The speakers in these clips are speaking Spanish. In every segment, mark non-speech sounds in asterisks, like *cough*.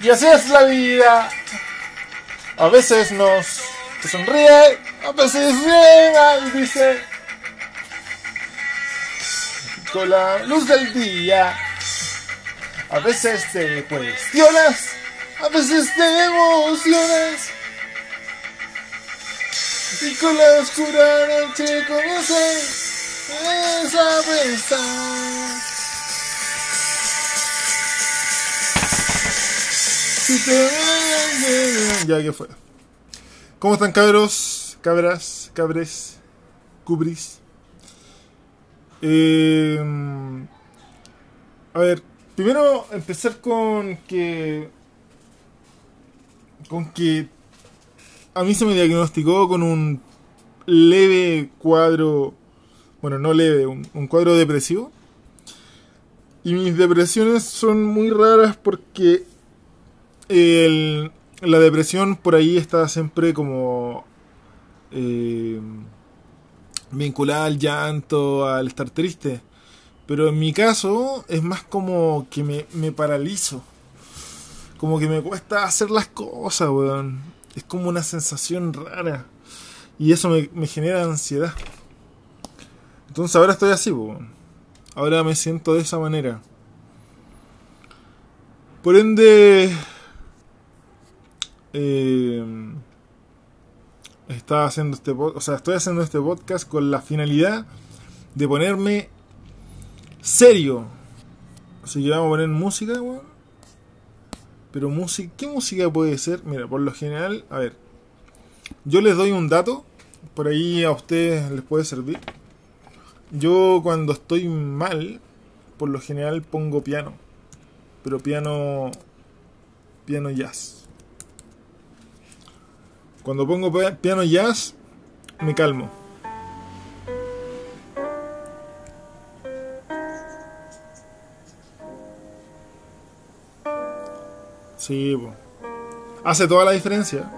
Y así es la vida. A veces nos sonríe, a veces llega y dice con la luz del día. A veces te cuestionas, a veces te emocionas. Y con la oscura noche comienzas a pensar. Ya que fue. ¿Cómo están cabros? Cabras, cabres, cubris. Eh, a ver, primero empezar con que. Con que. A mí se me diagnosticó con un leve cuadro. Bueno, no leve, un, un cuadro depresivo. Y mis depresiones son muy raras porque la depresión por ahí está siempre como eh, vinculada al llanto, al estar triste. Pero en mi caso es más como que me, me paralizo. Como que me cuesta hacer las cosas, weón. Es como una sensación rara. Y eso me, me genera ansiedad. Entonces ahora estoy así, weón. Ahora me siento de esa manera. Por ende, eh, estaba haciendo este o sea, estoy haciendo este podcast con la finalidad de ponerme serio. Así que vamos a poner música, Pero música, ¿qué música puede ser? Mira, por lo general, a ver. Yo les doy un dato, por ahí a ustedes les puede servir. Yo cuando estoy mal, por lo general pongo piano. Pero piano piano jazz. Cuando pongo piano jazz, me calmo. Sí, hace toda la diferencia.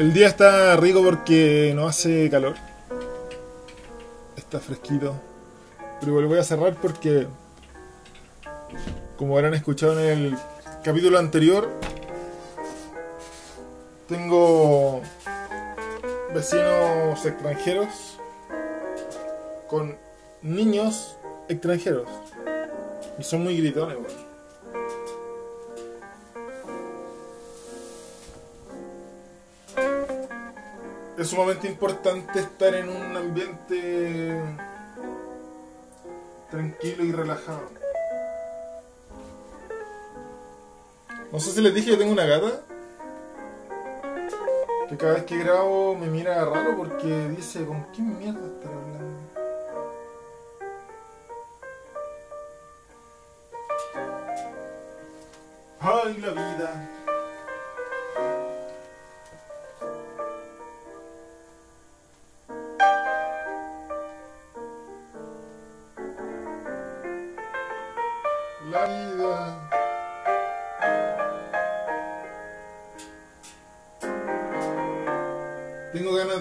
El día está rico porque no hace calor. Está fresquito. Pero igual voy a cerrar porque, como habrán escuchado en el capítulo anterior tengo vecinos extranjeros con niños extranjeros y son muy gritones, Es sumamente importante estar en un ambiente tranquilo y relajado. No sé si les dije que tengo una gata. Que cada vez que grabo me mira raro porque dice, ¿con qué mierda estar hablando? Ay, la vida.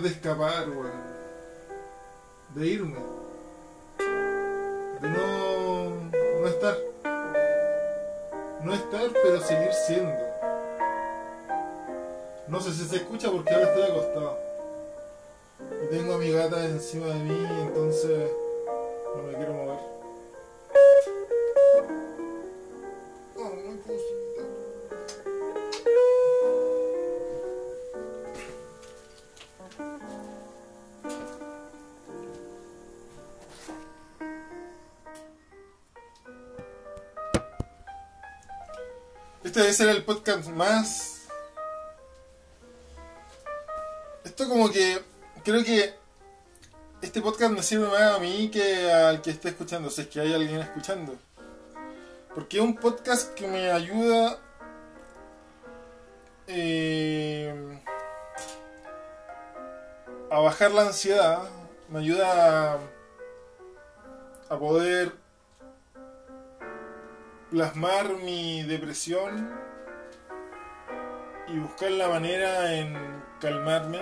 Escapar, De irme. De no, no estar. No estar, pero seguir siendo. No sé si se escucha porque ahora estoy acostado. Y tengo a mi gata encima de mí, entonces Este debe ser el podcast más. Esto como que. Creo que. Este podcast me sirve más a mí que al que esté escuchando, si es que hay alguien escuchando. Porque es un podcast que me ayuda. Eh, a bajar la ansiedad. Me ayuda a poder plasmar mi depresión y buscar la manera en calmarme.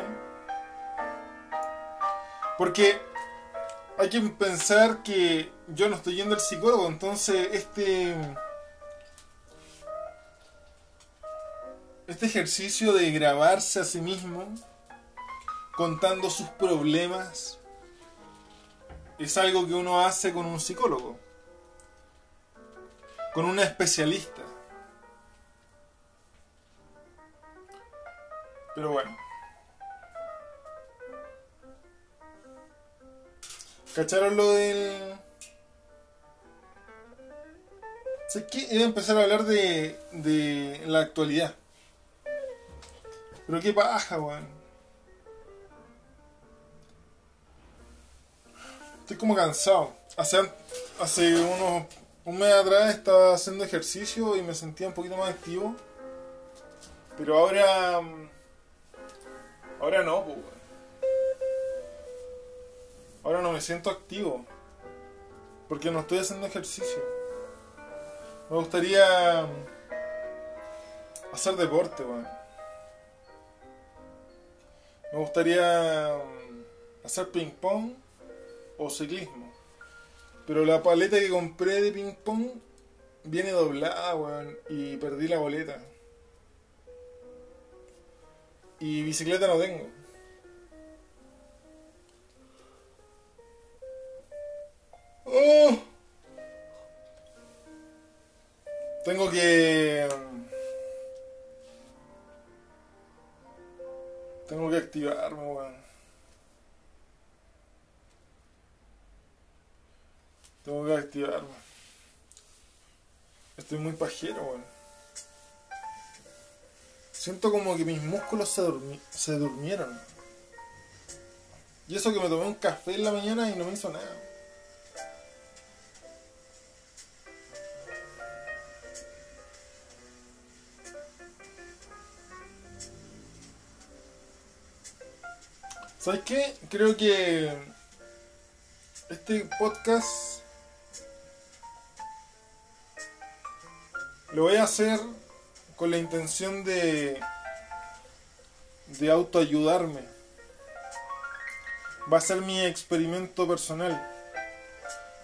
Porque hay que pensar que yo no estoy yendo al psicólogo, entonces este este ejercicio de grabarse a sí mismo contando sus problemas es algo que uno hace con un psicólogo, con una especialista. Pero bueno. ¿Cacharon lo del... Sé que iba a empezar a hablar de, de la actualidad. Pero qué paja, weón. Estoy como cansado. Hace, hace unos un mes atrás estaba haciendo ejercicio y me sentía un poquito más activo. Pero ahora... Ahora no, pues. Ahora no me siento activo. Porque no estoy haciendo ejercicio. Me gustaría hacer deporte, weón. Me gustaría hacer ping pong o ciclismo. Pero la paleta que compré de ping pong viene doblada, weón. Y perdí la boleta. Y bicicleta no tengo. Oh. Tengo que... Tengo que activarme, weón. Tengo que activarme. Estoy muy pajero, weón. Siento como que mis músculos se, se durmieron. Y eso que me tomé un café en la mañana y no me hizo nada. ¿Sabes qué? Creo que este podcast lo voy a hacer con la intención de de autoayudarme. Va a ser mi experimento personal,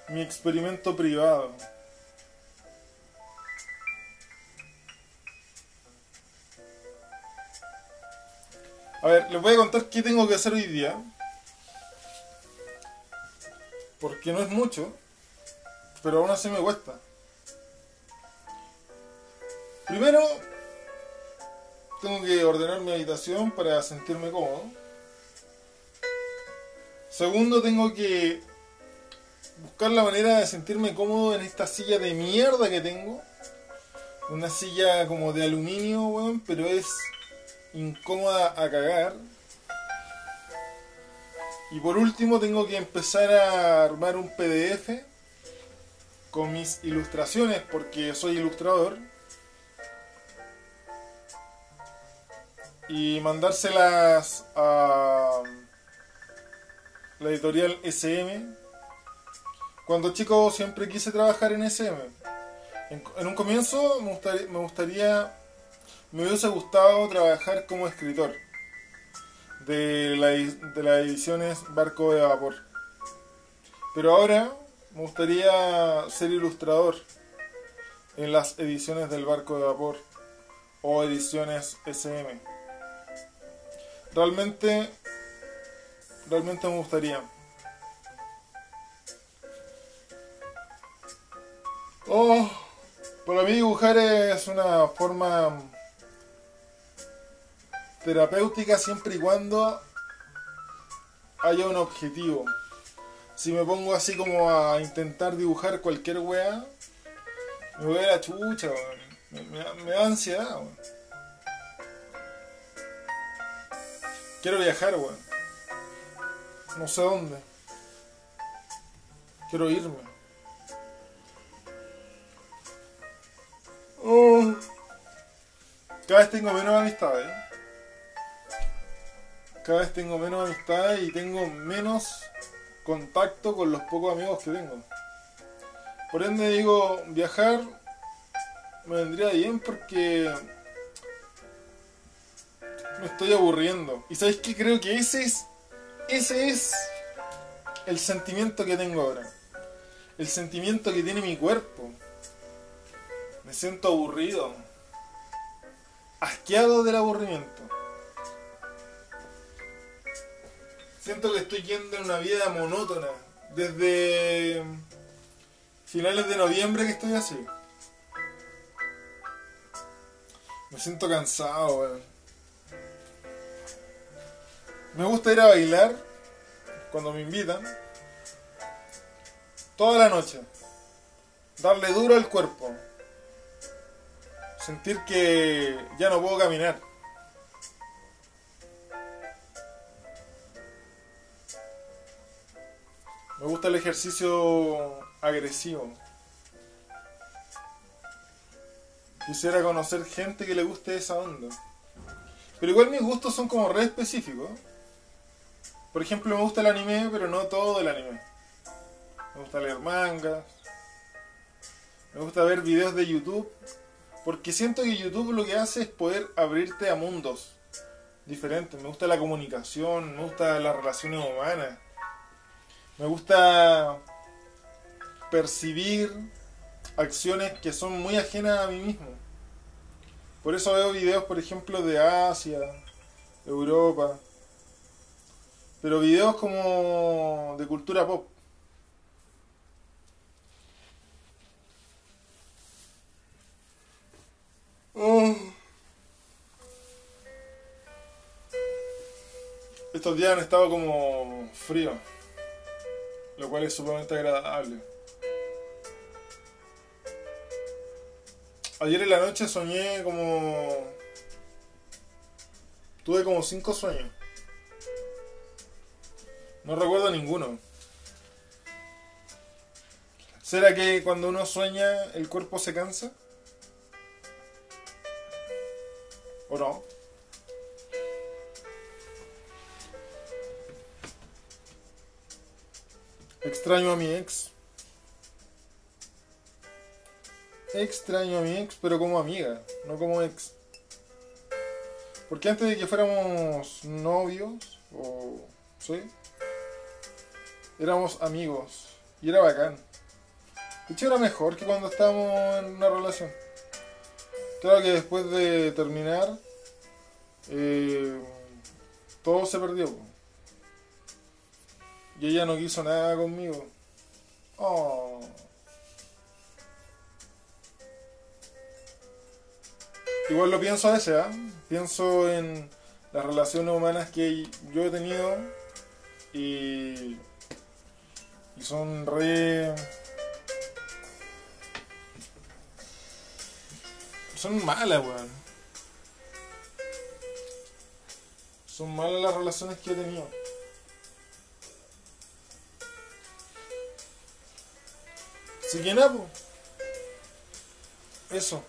mi experimento privado. A ver, les voy a contar qué tengo que hacer hoy día. Porque no es mucho, pero aún así me cuesta. Primero, tengo que ordenar mi habitación para sentirme cómodo. Segundo, tengo que buscar la manera de sentirme cómodo en esta silla de mierda que tengo. Una silla como de aluminio, weón, pero es incómoda a cagar. Y por último tengo que empezar a armar un PDF con mis ilustraciones porque soy ilustrador. Y mandárselas a la editorial SM. Cuando chico siempre quise trabajar en SM. En, un comienzo me gustaría, me gustaría me hubiese gustado trabajar como escritor de, la, de las ediciones Barco de Vapor. Pero ahora me gustaría ser ilustrador en las ediciones del Barco de Vapor o ediciones SM. Realmente, realmente me gustaría. Oh, para mí dibujar es una forma terapéutica siempre y cuando haya un objetivo. Si me pongo así como a intentar dibujar cualquier weá, me voy a la chucha, me, da ansiedad. Quiero viajar, weón. No sé dónde. Quiero irme. Oh. Cada vez tengo menos amistades cada vez tengo menos amistad y tengo menos contacto con los pocos amigos que tengo. Por ende digo, viajar me vendría bien porque me estoy aburriendo. Y sabéis que creo que ese es ese es el sentimiento que tengo ahora. El sentimiento que tiene mi cuerpo. Me siento aburrido. Asqueado del aburrimiento. Siento que estoy yendo en una vida monótona. Desde finales de noviembre que estoy así. Me siento cansado, weón. Me gusta ir a bailar cuando me invitan. Toda la noche. Darle duro al cuerpo. Sentir que ya no puedo caminar. Me gusta el ejercicio agresivo. Quisiera conocer gente que le guste esa onda. Pero igual mis gustos son como re específicos. Por ejemplo, me gusta el anime, pero no todo el anime. Me gusta leer mangas. Me gusta ver videos de YouTube. Porque siento que YouTube lo que hace es poder abrirte a mundos diferentes. Me gusta la comunicación, me gusta las relaciones humanas. Me gusta percibir acciones que son muy ajenas a mí mismo. Por eso veo videos, por ejemplo, de Asia, Europa. Pero videos como de cultura pop. Oh. Estos días han estado como frío, lo cual es sumamente agradable. Ayer en la noche soñé como... Tuve como cinco sueños. No recuerdo ninguno. ¿Será que cuando uno sueña el cuerpo se cansa? ¿O no? Extraño a mi ex. extraño a mi ex, pero como amiga, no como ex. Porque antes de que fuéramos novios, o. ¿Sí? Éramos amigos. Y era bacán. De hecho, era mejor que cuando estábamos en una relación. Claro que después de terminar, eh, todo se perdió. Y ella no quiso nada conmigo. Oh. Igual lo pienso a veces, ¿eh? Pienso en las relaciones humanas que yo he tenido y, y son re... Son malas, weón. Son malas las relaciones que he tenido. Así que nada, Eso.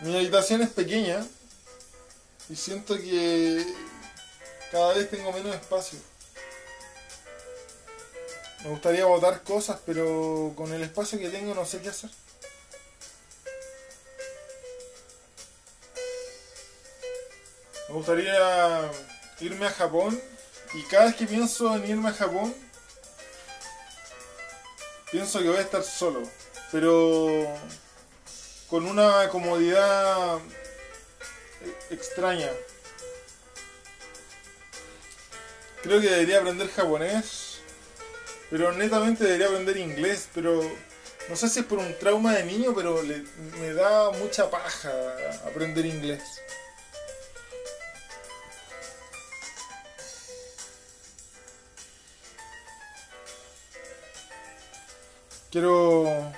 Mi habitación es pequeña y siento que cada vez tengo menos espacio. Me gustaría botar cosas, pero con el espacio que tengo no sé qué hacer. Me gustaría irme a Japón y cada vez que pienso en irme a Japón, pienso que voy a estar solo. Pero con una comodidad extraña. Creo que debería aprender japonés, pero netamente debería aprender inglés, pero no sé si es por un trauma de niño, pero me da mucha paja aprender inglés. Quiero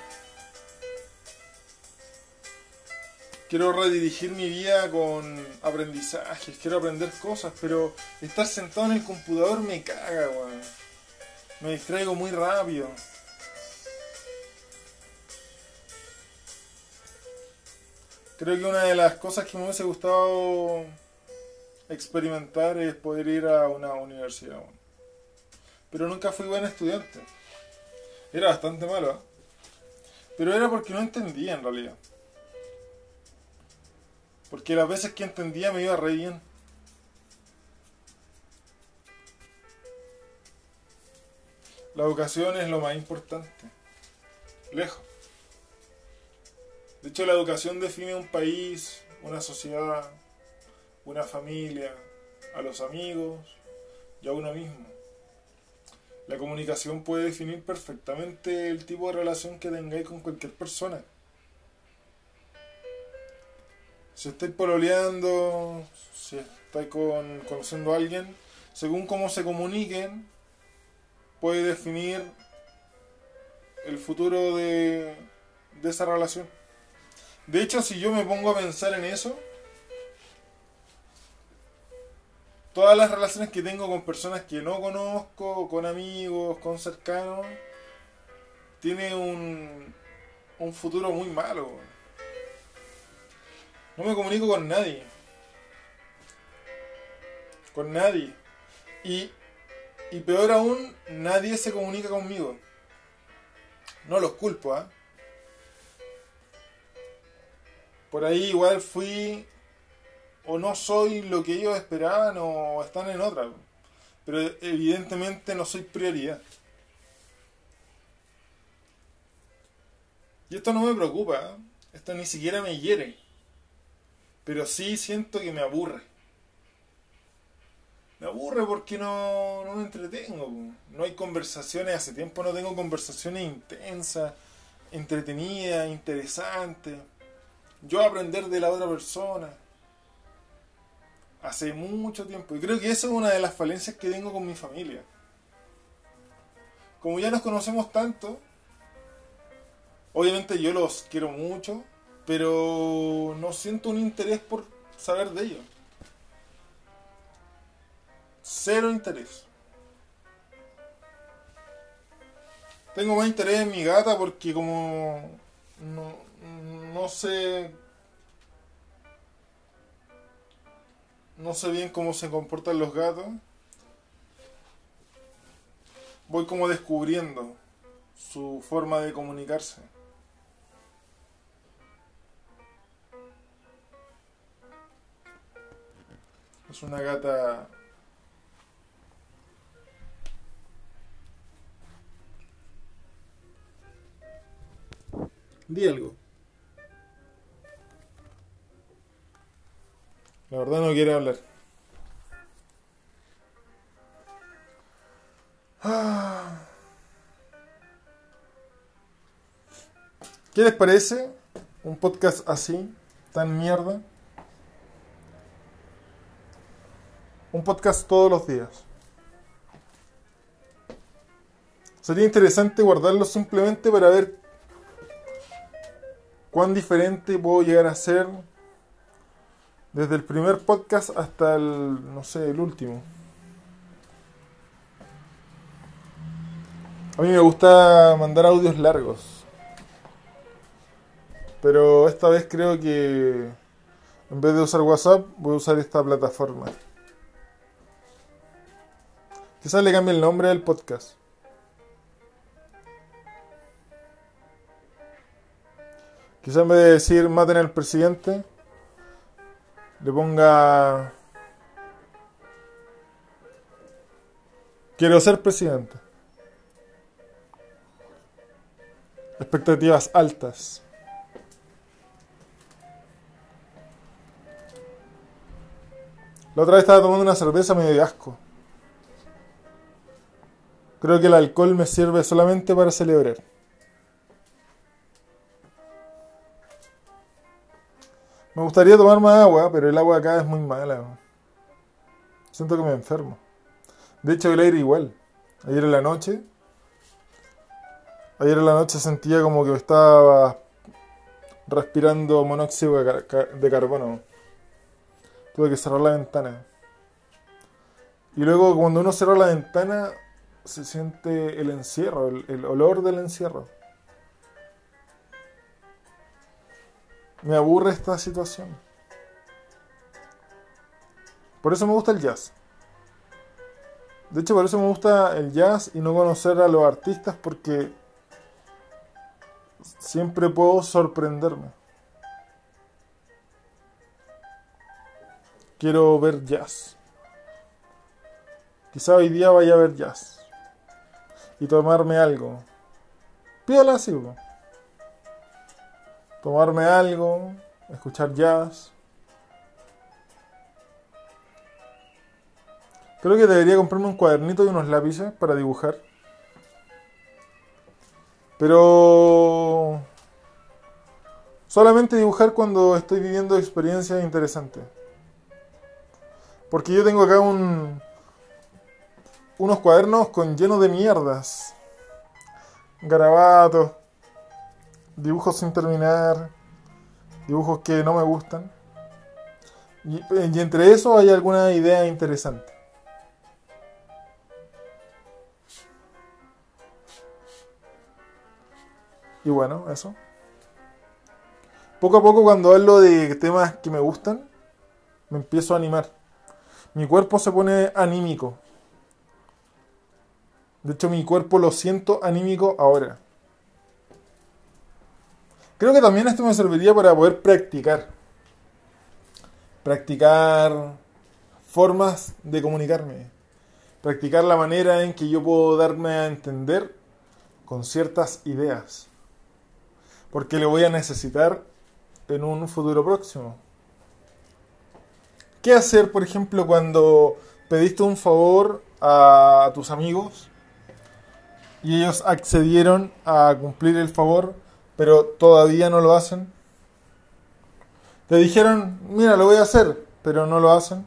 quiero redirigir mi vida con aprendizajes, quiero aprender cosas, pero estar sentado en el computador me caga, weón. Me distraigo muy rápido. Creo que una de las cosas que me hubiese gustado experimentar es poder ir a una universidad. Weón. Pero nunca fui buen estudiante. Era bastante malo. ¿eh? Pero era porque no entendía en realidad. Porque las veces que entendía me iba re bien. La educación es lo más importante. Lejos. De hecho, la educación define un país, una sociedad, una familia, a los amigos y a uno mismo. La comunicación puede definir perfectamente el tipo de relación que tengáis con cualquier persona. Si estáis pololeando, si estáis con, conociendo a alguien, según cómo se comuniquen, puede definir el futuro de, de esa relación. De hecho, si yo me pongo a pensar en eso, todas las relaciones que tengo con personas que no conozco, con amigos, con cercanos, tiene un, un futuro muy malo. No me comunico con nadie. Con nadie. Y, y peor aún, nadie se comunica conmigo. No los culpo, ¿ah? Por ahí igual fui o no soy lo que ellos esperaban o están en otra. Pero evidentemente no soy prioridad. Y esto no me preocupa, ¿eh? esto ni siquiera me hiere. Pero sí siento que me aburre. Me aburre porque no, no me entretengo. No hay conversaciones, hace tiempo no tengo conversaciones intensas, entretenidas, interesantes. Yo aprender de la otra persona. Hace mucho tiempo. Y creo que eso es una de las falencias que tengo con mi familia. Como ya nos conocemos tanto, obviamente yo los quiero mucho, pero no siento un interés por saber de ellos. Cero interés. Tengo más interés en mi gata porque como no, no sé no sé bien cómo se comportan los gatos. Voy como descubriendo su forma de comunicarse. Es una gata Di algo. La verdad no quiere hablar. Ah. ¿Qué les parece? Un podcast así, tan mierda. Un podcast todos los días. Sería interesante guardarlo simplemente para ver cuán diferente puedo llegar a ser desde el primer podcast hasta el, no sé, el último. A mí me gusta mandar audios largos. Pero esta vez creo que en vez de usar WhatsApp voy a usar esta plataforma. Quizás le cambie el nombre del podcast. Quizás en vez de decir maten al presidente, le ponga... Quiero ser presidente. Expectativas altas. La otra vez estaba tomando una cerveza medio de asco. Creo que el alcohol me sirve solamente para celebrar. Me gustaría tomar más agua, pero el agua acá es muy mala. Siento que me enfermo. De hecho, el aire igual. Ayer en la noche. Ayer en la noche sentía como que estaba respirando monóxido de carbono. Tuve que cerrar la ventana. Y luego cuando uno cierra la ventana se siente el encierro, el olor del encierro. Me aburre esta situación. Por eso me gusta el jazz. De hecho, por eso me gusta el jazz y no conocer a los artistas porque siempre puedo sorprenderme. Quiero ver jazz. Quizá hoy día vaya a ver jazz. Y tomarme algo. Píola así, po. Tomarme algo, escuchar jazz. Creo que debería comprarme un cuadernito y unos lápices para dibujar. Pero solamente dibujar cuando estoy viviendo experiencias interesantes. Porque yo tengo acá un unos cuadernos con llenos de mierdas. Garabatos, dibujos sin terminar, dibujos que no me gustan. Y, y entre eso hay alguna idea interesante. Y bueno, eso. Poco a poco cuando hablo de temas que me gustan, me empiezo a animar. Mi cuerpo se pone anímico. De hecho, mi cuerpo lo siento anímico ahora. Creo que también esto me serviría para poder practicar. Practicar formas de comunicarme. Practicar la manera en que yo puedo darme a entender con ciertas ideas. Porque le voy a necesitar en un futuro próximo. ¿Qué hacer, por ejemplo, cuando pediste un favor a tus amigos y ellos accedieron a cumplir el favor, pero todavía no lo hacen? Te dijeron, mira, lo voy a hacer, pero no lo hacen.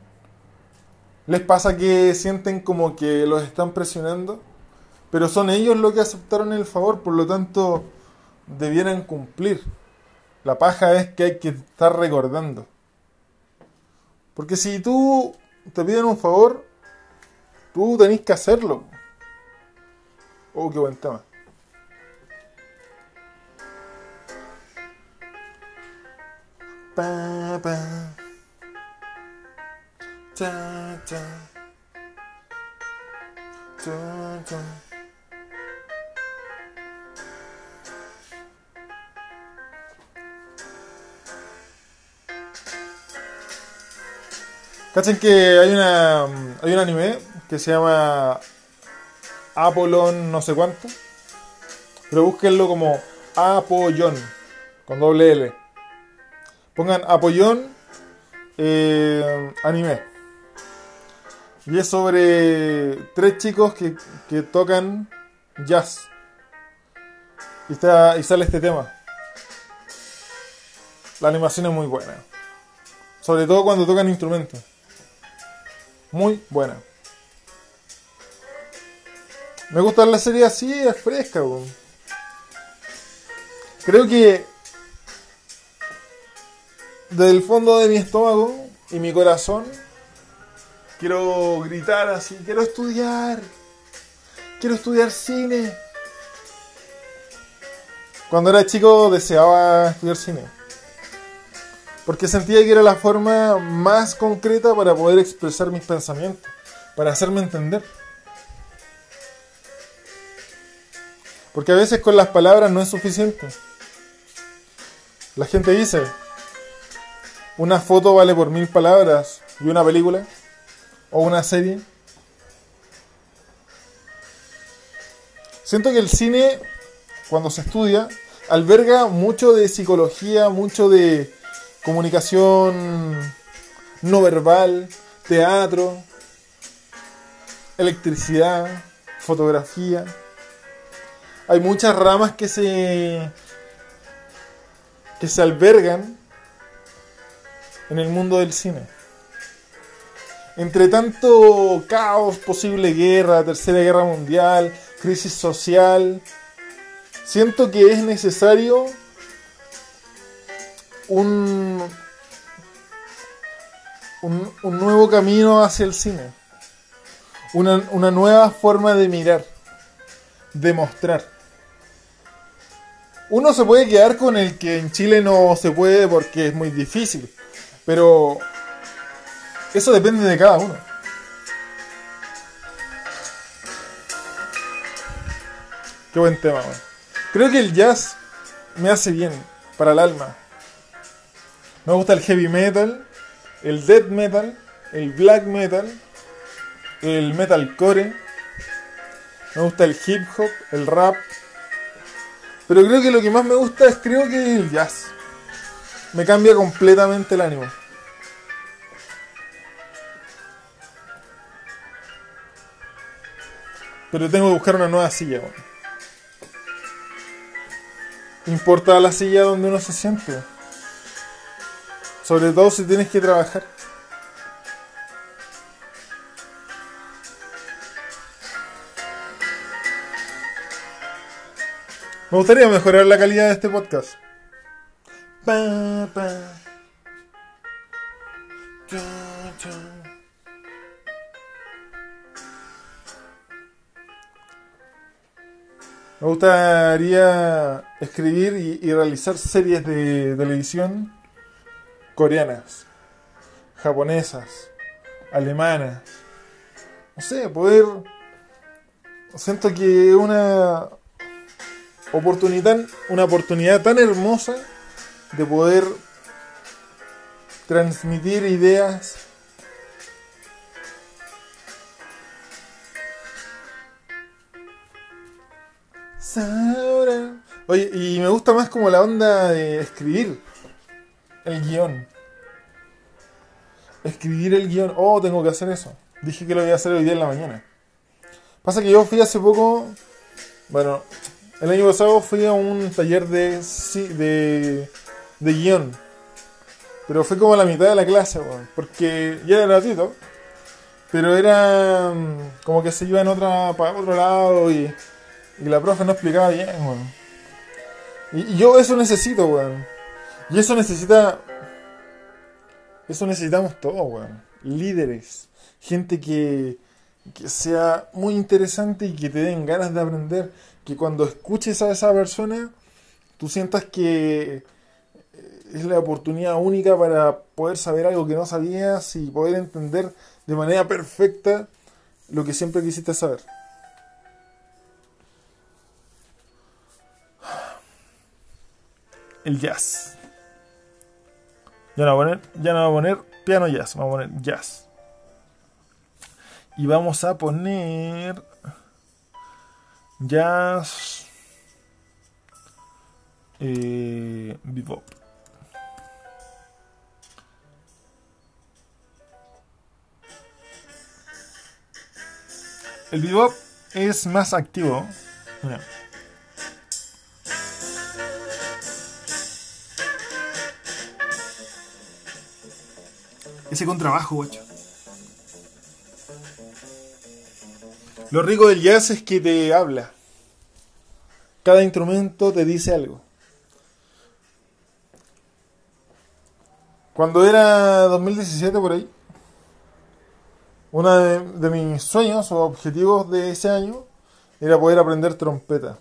¿Les pasa que sienten como que los están presionando? Pero son ellos los que aceptaron el favor, por lo tanto debieran cumplir. La paja es que hay que estar recordando. Porque si tú te piden un favor, tú tenés que hacerlo. Oh, qué buen tema. Pa. Cachen que hay una hay un anime que se llama Apollon no sé cuánto. Pero búsquenlo como Apollon con doble L. Pongan Apollon eh, anime. Y es sobre tres chicos que, que tocan jazz. Y, está, y sale este tema. La animación es muy buena. Sobre todo cuando tocan instrumentos. Muy buena. Me gusta la serie así, es fresca. Creo que del fondo de mi estómago y mi corazón quiero gritar así, quiero estudiar. Quiero estudiar cine. Cuando era chico deseaba estudiar cine. Porque sentía que era la forma más concreta para poder expresar mis pensamientos, para hacerme entender. Porque a veces con las palabras no es suficiente. La gente dice, una foto vale por mil palabras y una película o una serie. Siento que el cine, cuando se estudia, alberga mucho de psicología, mucho de comunicación no verbal, teatro, electricidad, fotografía. Hay muchas ramas que se que se albergan en el mundo del cine. Entre tanto caos, posible guerra, tercera guerra mundial, crisis social, siento que es necesario un, un, nuevo camino hacia el cine. Una, una nueva forma de mirar, de mostrar. Uno se puede quedar con el que en Chile no se puede porque es muy difícil. Pero eso depende de cada uno. Qué buen tema, man. Creo que el jazz me hace bien para el alma. Me gusta el heavy metal, el death metal, el black metal, el metalcore. Me gusta el hip hop, el rap. Pero creo que lo que más me gusta es creo que el jazz. Me cambia completamente el ánimo. Pero tengo que buscar una nueva silla. weón. Importa la silla donde uno se siente. Sobre todo si tienes que trabajar. Me gustaría mejorar la calidad de este podcast. Me gustaría escribir y realizar series de televisión coreanas, japonesas, alemanas. No sé, poder... Siento que una oportunidad, una oportunidad tan hermosa de poder transmitir ideas. Oye, y me gusta más como la onda de escribir el guion. Escribir el guion. Oh, tengo que hacer eso. Dije que lo voy a hacer hoy día en la mañana. Pasa que yo fui hace poco. Bueno, el año pasado fui a un taller de, de, de guion. Pero fue como la mitad de la clase, weón. Porque ya era gratuito. Pero era mm, como que se iba en otra, para otro lado y, y la profe no explicaba bien, weón. Y, y yo eso necesito, weón. Y eso necesita. Eso necesitamos todos, weón. Líderes. Gente que, que sea muy interesante y que te den ganas de aprender. Que cuando escuches a esa persona, tú sientas que es la oportunidad única para poder saber algo que no sabías y poder entender de manera perfecta lo que siempre quisiste saber. El jazz. Ya no voy a poner, ya no voy a poner piano jazz, vamos a poner jazz. Y vamos a poner jazz eh, bebop. El bebop es más activo. Mira. Ese contrabajo, guacho. Lo rico del jazz es que te habla. Cada instrumento te dice algo. Cuando era 2017 por ahí, uno de, mis sueños o objetivos de ese año era poder aprender trompeta.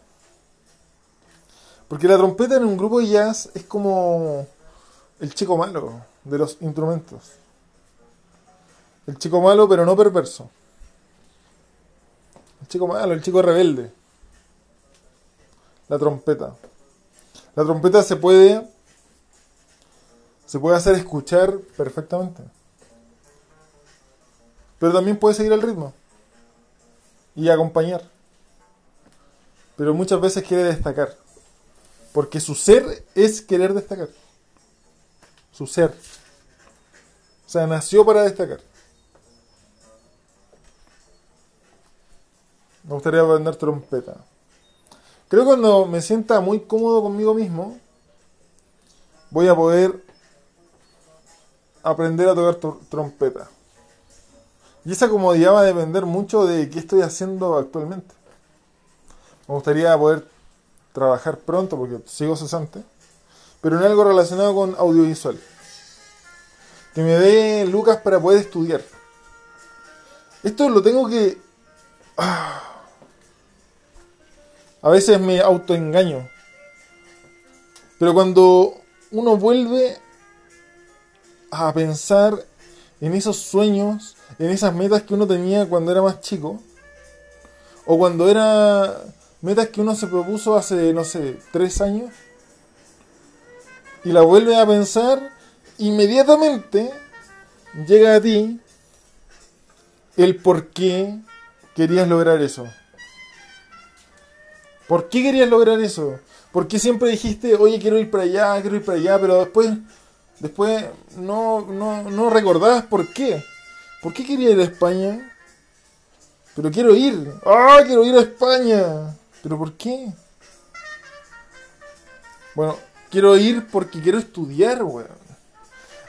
Porque la trompeta en un grupo de jazz es como el chico malo de los instrumentos. El chico malo pero no perverso. El chico malo, el chico rebelde. La trompeta. La trompeta se puede se puede hacer escuchar perfectamente. Pero también puede seguir el ritmo y acompañar. Pero muchas veces quiere destacar. Porque su ser es querer destacar. Su ser. O sea, nació para destacar. Me gustaría aprender trompeta. Creo que cuando me sienta muy cómodo conmigo mismo, voy a poder aprender a tocar tr- trompeta. Y esa comodidad va a depender mucho de qué estoy haciendo actualmente. Me gustaría poder trabajar pronto porque sigo cesante, pero en algo relacionado con audiovisual. Que me dé lucas para poder estudiar. Esto lo tengo que... ah, a veces me autoengaño. Pero cuando uno vuelve a pensar en esos sueños, en esas metas que uno tenía cuando era más chico, o cuando era metas que uno se propuso hace, no sé, tres años, y la vuelve a pensar, inmediatamente llega a ti el por qué querías lograr eso. ¿Por qué querías lograr eso? ¿Por qué siempre dijiste, oye, quiero ir para allá, quiero ir para allá, pero después, después no, no, no recordabas por qué? ¿Por qué quería ir a España? Pero quiero ir. ¡Ah, quiero ir a España! ¿Pero por qué? Bueno, quiero ir porque quiero estudiar, weón.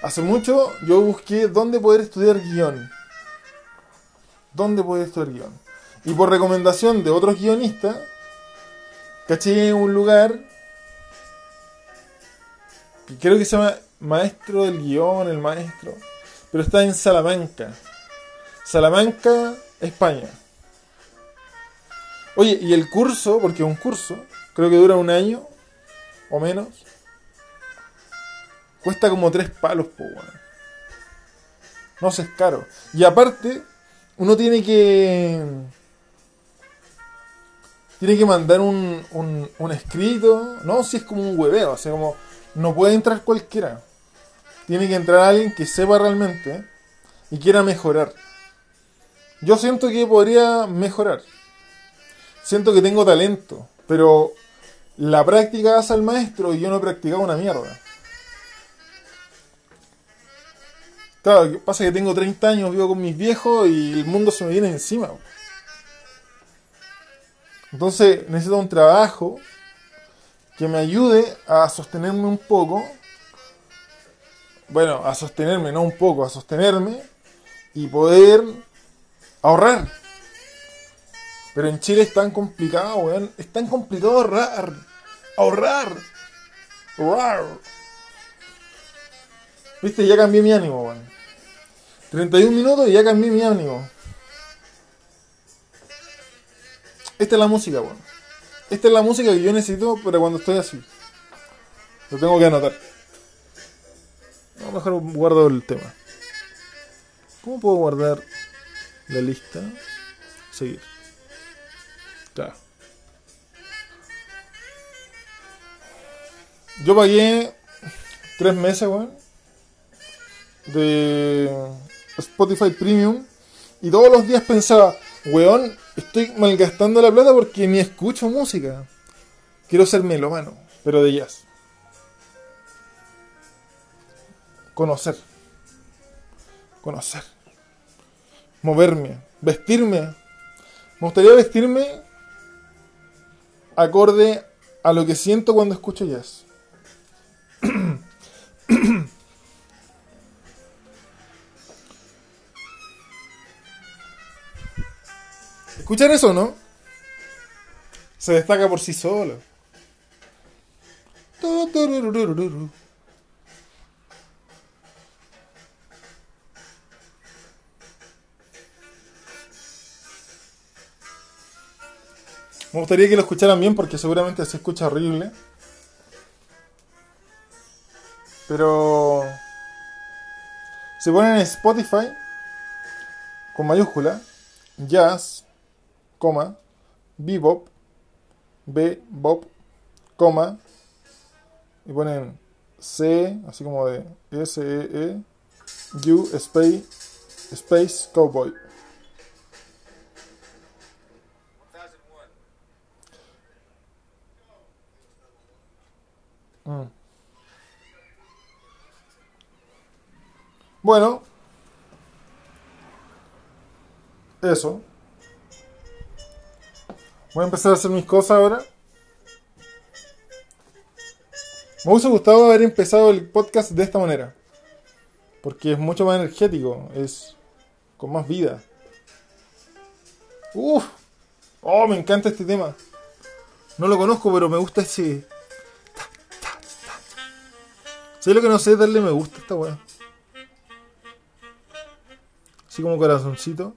Hace mucho yo busqué dónde poder estudiar guion. ¿Dónde poder estudiar guion? Y por recomendación de otros guionistas, caché un lugar que creo que se llama Maestro del Guión, el maestro, pero está en Salamanca. Salamanca, España. Oye, y el curso, porque es un curso, creo que dura un año o menos, cuesta como tres palos, po, weón. No sé, es caro. Y aparte, uno tiene que. Tiene que mandar un, un, un escrito. No, si es como un hueveo. O sea, como. No puede entrar cualquiera. Tiene que entrar alguien que sepa realmente y quiera mejorar. Yo siento que podría mejorar. Siento que tengo talento, pero la práctica hace al maestro y yo no he practicado una mierda. Claro, pasa que tengo 30 años, vivo con mis viejos y el mundo se me viene encima. Entonces necesito un trabajo que me ayude a sostenerme un poco. Bueno, a sostenerme, no un poco, a sostenerme y poder ahorrar. Pero en Chile es tan complicado, weón. Es tan complicado ahorrar. Ahorrar. Ahorrar. Viste, ya cambié mi ánimo, weón. 31 minutos y ya cambié mi ánimo. Esta es la música, weón. Esta es la música que yo necesito para cuando estoy así. Lo tengo que anotar. No, mejor guardo el tema. ¿Cómo puedo guardar la lista? Seguir. Claro. Yo pagué tres meses, weón. De Spotify Premium. Y todos los días pensaba, weón, estoy malgastando la plata porque ni escucho música. Quiero ser melómano, pero de jazz. Conocer. Conocer. Moverme. Vestirme. Me gustaría vestirme acorde a lo que siento cuando escucho jazz. *clears throat* ¿Escuchan eso, no? Se destaca por sí solo. Me gustaría que lo escucharan bien porque seguramente se escucha horrible. Pero si ponen en Spotify con mayúscula jazz, coma, bebop, bebop, coma y ponen C, así como de S E E U space space cowboy. Mm. Bueno, eso. Voy a empezar a hacer mis cosas ahora. Me hubiese gustado haber empezado el podcast de esta manera. Porque es mucho más energético, es con más vida. Uf, oh, me encanta este tema. No lo conozco, pero me gusta ese. ¿Sabes lo que no sé? Darle me gusta a esta weá. Así como corazoncito.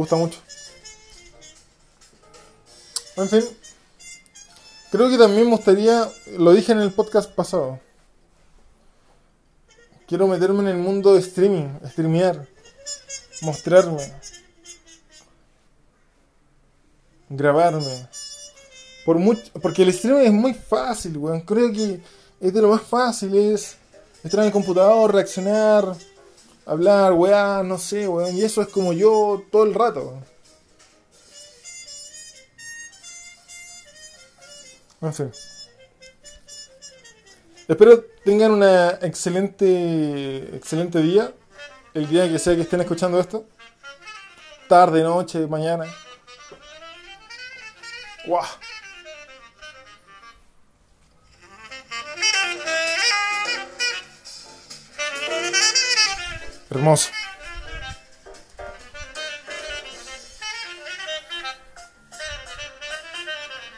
Gusta mucho. En fin. Creo que también me gustaría, lo dije en el podcast pasado. Quiero meterme en el mundo de streaming, streamear, mostrarme. grabarme. Por mucho, porque el streaming es muy fácil, weón. Creo que es de lo más fácil, es estar en el computador, reaccionar, hablar, weá, no sé, weón. Y eso es como yo todo el rato. En fin. Espero tengan una excelente, excelente día. El día que sea que estén escuchando esto. Tarde, noche, mañana. ¡Guau! Hermoso.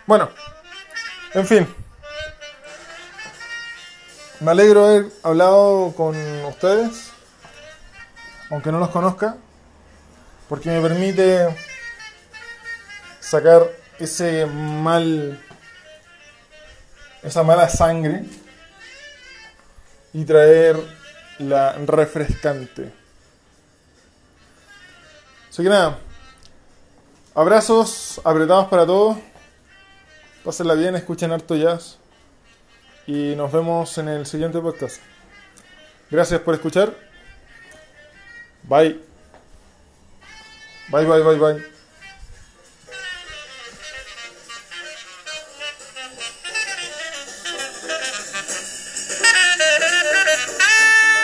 Bueno, en fin. Me alegro de haber hablado con ustedes, aunque no los conozca, porque me permite sacar ese mal, esa mala sangre y traer la refrescante. Así que nada, abrazos apretados para todos. Pásenla bien, escuchen harto jazz. Y nos vemos en el siguiente podcast. Gracias por escuchar. Bye. Bye, bye, bye, bye.